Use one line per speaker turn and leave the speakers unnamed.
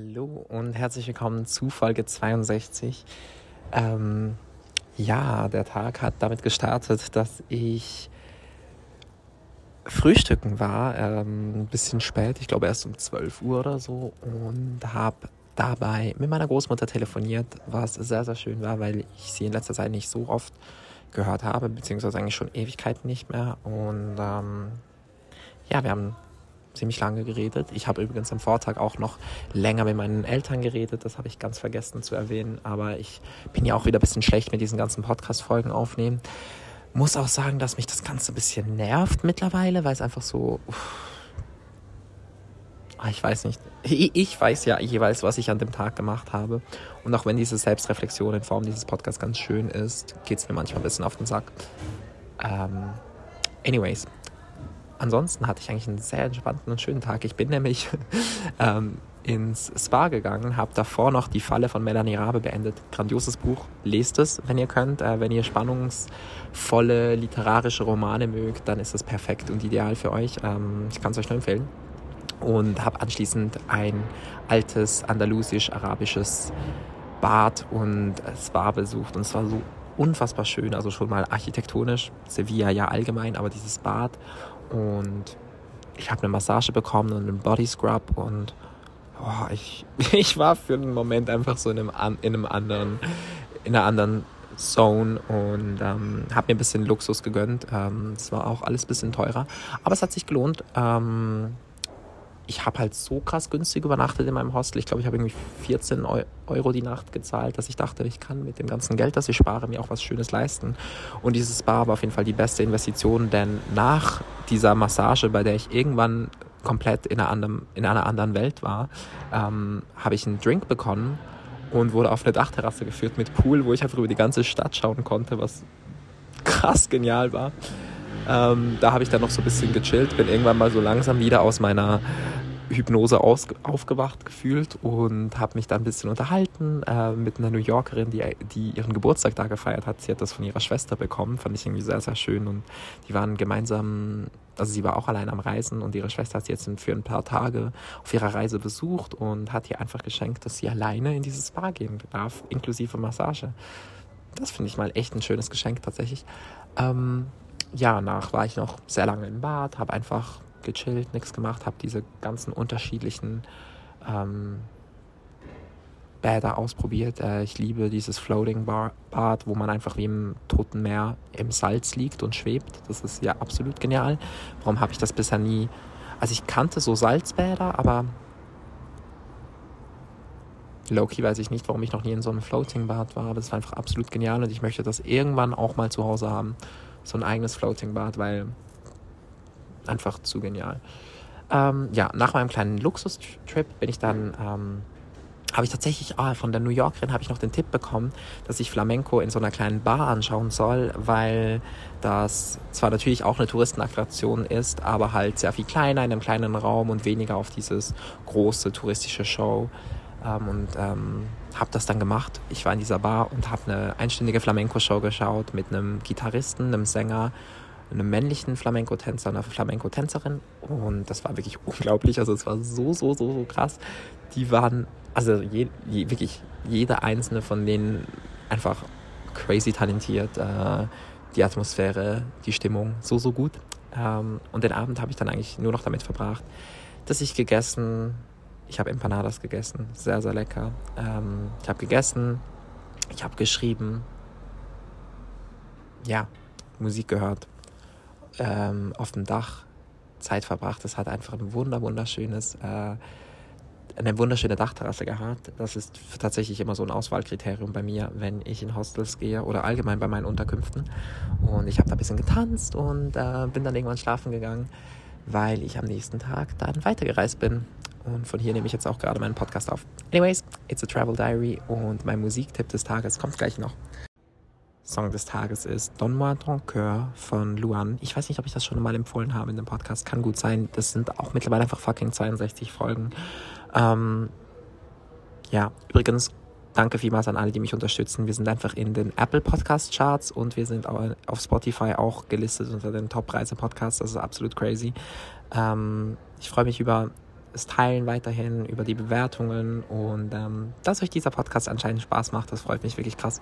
Hallo und herzlich willkommen zu Folge 62. Ähm, ja, der Tag hat damit gestartet, dass ich frühstücken war, ähm, ein bisschen spät, ich glaube erst um 12 Uhr oder so und habe dabei mit meiner Großmutter telefoniert, was sehr, sehr schön war, weil ich sie in letzter Zeit nicht so oft gehört habe, beziehungsweise eigentlich schon Ewigkeiten nicht mehr und ähm, ja, wir haben ziemlich lange geredet. Ich habe übrigens am Vortag auch noch länger mit meinen Eltern geredet. Das habe ich ganz vergessen zu erwähnen. Aber ich bin ja auch wieder ein bisschen schlecht mit diesen ganzen Podcast-Folgen aufnehmen. Muss auch sagen, dass mich das Ganze ein bisschen nervt mittlerweile, weil es einfach so. Ah, ich weiß nicht. Ich weiß ja jeweils, was ich an dem Tag gemacht habe. Und auch wenn diese Selbstreflexion in Form dieses Podcasts ganz schön ist, geht es mir manchmal ein bisschen auf den Sack. Ähm, anyways, ansonsten hatte ich eigentlich einen sehr entspannten und schönen Tag. Ich bin nämlich ähm, ins Spa gegangen, habe davor noch die Falle von Melanie Rabe beendet. Grandioses Buch, lest es, wenn ihr könnt. Äh, wenn ihr spannungsvolle literarische Romane mögt, dann ist es perfekt und ideal für euch. Ähm, ich kann es euch nur empfehlen. Und habe anschließend ein altes andalusisch-arabisches Bad und Spa besucht. Und es war so unfassbar schön, also schon mal architektonisch, Sevilla ja allgemein, aber dieses Bad und ich habe eine Massage bekommen und einen Body Scrub und oh, ich, ich war für einen Moment einfach so in einem, in einem anderen, in einer anderen Zone und ähm, habe mir ein bisschen Luxus gegönnt. Ähm, es ähm, war auch alles ein bisschen teurer, aber es hat sich gelohnt. Ähm, ich habe halt so krass günstig übernachtet in meinem Hostel. Ich glaube, ich habe irgendwie 14 Euro die Nacht gezahlt, dass ich dachte, ich kann mit dem ganzen Geld, das ich spare, mir auch was Schönes leisten. Und dieses Bar war auf jeden Fall die beste Investition, denn nach dieser Massage, bei der ich irgendwann komplett in einer anderen, in einer anderen Welt war, ähm, habe ich einen Drink bekommen und wurde auf eine Dachterrasse geführt mit Pool, wo ich einfach über die ganze Stadt schauen konnte, was krass genial war. Ähm, da habe ich dann noch so ein bisschen gechillt, bin irgendwann mal so langsam wieder aus meiner Hypnose aus, aufgewacht gefühlt und habe mich da ein bisschen unterhalten äh, mit einer New Yorkerin, die, die ihren Geburtstag da gefeiert hat. Sie hat das von ihrer Schwester bekommen, fand ich irgendwie sehr, sehr schön und die waren gemeinsam, also sie war auch allein am Reisen und ihre Schwester hat sie jetzt für ein paar Tage auf ihrer Reise besucht und hat ihr einfach geschenkt, dass sie alleine in dieses Spa gehen darf, inklusive Massage. Das finde ich mal echt ein schönes Geschenk tatsächlich. Ähm, ja, nach war ich noch sehr lange im Bad, habe einfach gechillt, nichts gemacht, habe diese ganzen unterschiedlichen ähm, Bäder ausprobiert. Äh, ich liebe dieses Floating Bar Bad, wo man einfach wie im Toten Meer im Salz liegt und schwebt. Das ist ja absolut genial. Warum habe ich das bisher nie? Also ich kannte so Salzbäder, aber Loki weiß ich nicht, warum ich noch nie in so einem Floating Bad war, aber es war einfach absolut genial und ich möchte das irgendwann auch mal zu Hause haben. So ein eigenes Floating Bad, weil einfach zu genial. Ähm, ja, nach meinem kleinen Luxustrip bin ich dann, ähm, habe ich tatsächlich ah, von der New Yorkerin habe ich noch den Tipp bekommen, dass ich Flamenco in so einer kleinen Bar anschauen soll, weil das zwar natürlich auch eine Touristenattraktion ist, aber halt sehr viel kleiner in einem kleinen Raum und weniger auf dieses große touristische Show. Ähm, und ähm, habe das dann gemacht. Ich war in dieser Bar und habe eine einstündige Flamenco-Show geschaut mit einem Gitarristen, einem Sänger einem männlichen Flamenco-Tänzer, einer Flamenco-Tänzerin. Und das war wirklich unglaublich. Also es war so, so, so, so krass. Die waren, also je, je, wirklich jeder einzelne von denen einfach crazy talentiert. Äh, die Atmosphäre, die Stimmung, so, so gut. Ähm, und den Abend habe ich dann eigentlich nur noch damit verbracht, dass ich gegessen, ich habe Empanadas gegessen, sehr, sehr lecker. Ähm, ich habe gegessen, ich habe geschrieben, ja, Musik gehört, ähm, auf dem Dach Zeit verbracht. Es hat einfach ein wunder wunderschönes, äh, eine wunderschöne Dachterrasse gehabt. Das ist tatsächlich immer so ein Auswahlkriterium bei mir, wenn ich in Hostels gehe oder allgemein bei meinen Unterkünften. Und ich habe da ein bisschen getanzt und äh, bin dann irgendwann schlafen gegangen, weil ich am nächsten Tag dann weitergereist bin. Und von hier nehme ich jetzt auch gerade meinen Podcast auf. Anyways, it's a travel diary und mein Musiktipp des Tages kommt gleich noch. Song des Tages ist Donne-moi ton cœur von Luan. Ich weiß nicht, ob ich das schon mal empfohlen habe in dem Podcast. Kann gut sein. Das sind auch mittlerweile einfach fucking 62 Folgen. Ähm, ja, übrigens, danke vielmals an alle, die mich unterstützen. Wir sind einfach in den Apple Podcast Charts und wir sind auf Spotify auch gelistet unter den Top Reise Podcasts. Das ist absolut crazy. Ähm, ich freue mich über es teilen weiterhin, über die Bewertungen und ähm, dass euch dieser Podcast anscheinend Spaß macht. Das freut mich wirklich krass.